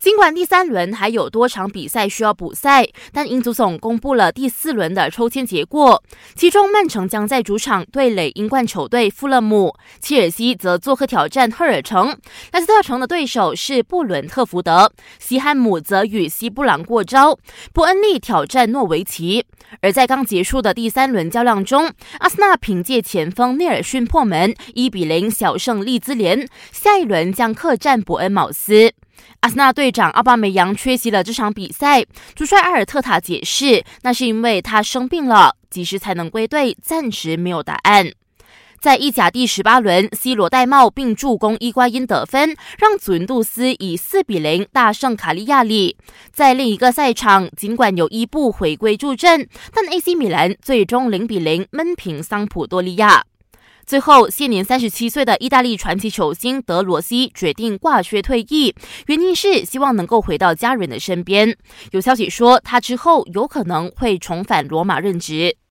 尽管第三轮还有多场比赛需要补赛，但英足总公布了第四轮的抽签结果。其中，曼城将在主场对垒英冠球队富勒姆，切尔西则做客挑战赫尔城，莱斯特城的对手是布伦特福德，西汉姆则与西布朗过招，伯恩利挑战诺维奇。而在刚结束的第三轮较量中，阿森纳凭借前锋内尔逊破门，一比零小胜利兹联，下一轮将客战伯恩茅斯。阿森纳队长奥巴梅扬缺席了这场比赛。主帅阿尔特塔解释，那是因为他生病了，几时才能归队，暂时没有答案。在意甲第十八轮，C 罗戴帽并助攻伊瓜因得分，让祖云杜斯以四比零大胜卡利亚里。在另一个赛场，尽管有伊布回归助阵，但 AC 米兰最终零比零闷平桑普多利亚。最后，现年三十七岁的意大利传奇球星德罗西决定挂靴退役，原因是希望能够回到家人的身边。有消息说，他之后有可能会重返罗马任职。